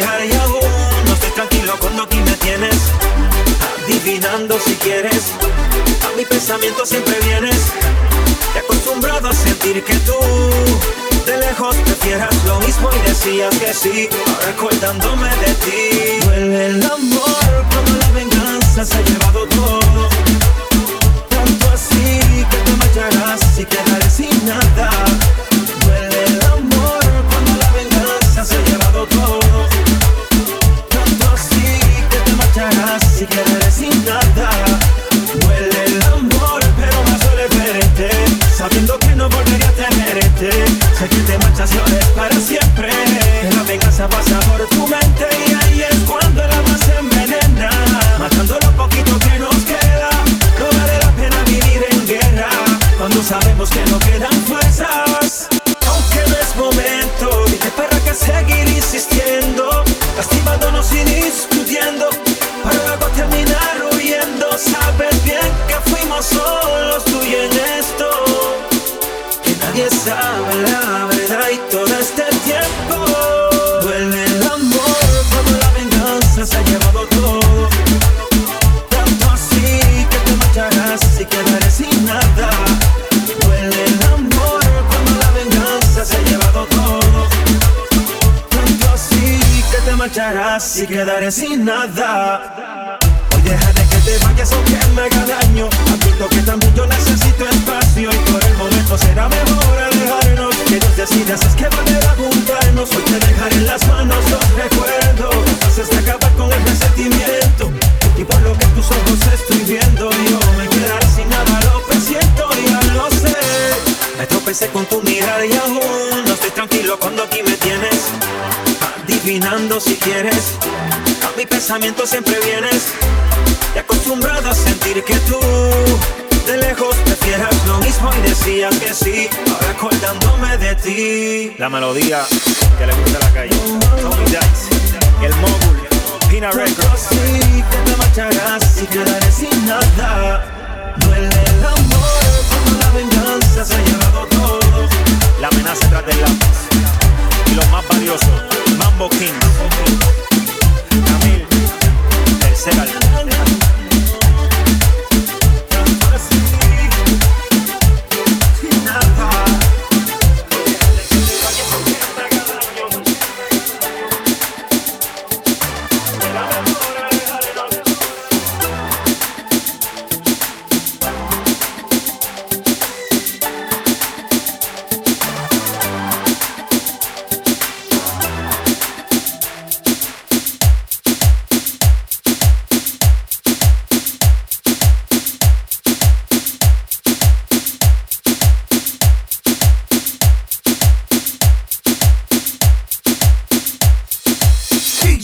fijar. No estoy tranquilo cuando aquí me tienes. Adivinando si quieres. A mi pensamiento siempre vienes. Te acostumbrado a sentir que tú de lejos prefieras lo mismo y decías que sí, recordándome de ti. Duele el amor como la venganza se lleva Sé que te para siempre. Que la venganza pasa por tu mente y ahí es cuando el alma se envenena. Matando lo poquito que nos queda. No vale la pena vivir en guerra. Cuando sabemos que no quedan fuerzas. Aunque no es momento, dije para que seguir sabe la verdad y todo este tiempo. Duele el amor cuando la venganza se ha llevado todo. Tanto así que te marcharás y quedaré sin nada. Duele el amor cuando la venganza se ha llevado todo. Tanto así que te marcharás y quedaré sin nada. Que Dios decida si es que volver a juntarnos. Hoy te dejaré en las manos los recuerdos. Haces acabar con el resentimiento. Y por lo que tus ojos estoy viendo, yo me quedaré sin nada. Lo presiento, ya lo sé. Me tropecé con tu mirar y aún no estoy tranquilo cuando aquí me tienes. Adivinando si quieres. A mi pensamiento siempre vienes. He acostumbrado a sentir que tú de lejos y decías que sí. Ahora acordándome de ti. La melodía que le gusta a la calle. Tommy Dice, el móvil, Pina Records. así que te marcharás y quedaré sin nada. Duele el amor cuando la venganza se ha llevado todo. La amenaza tras del lápiz. Y lo más valioso, Mambo King.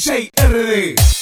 DJ RD.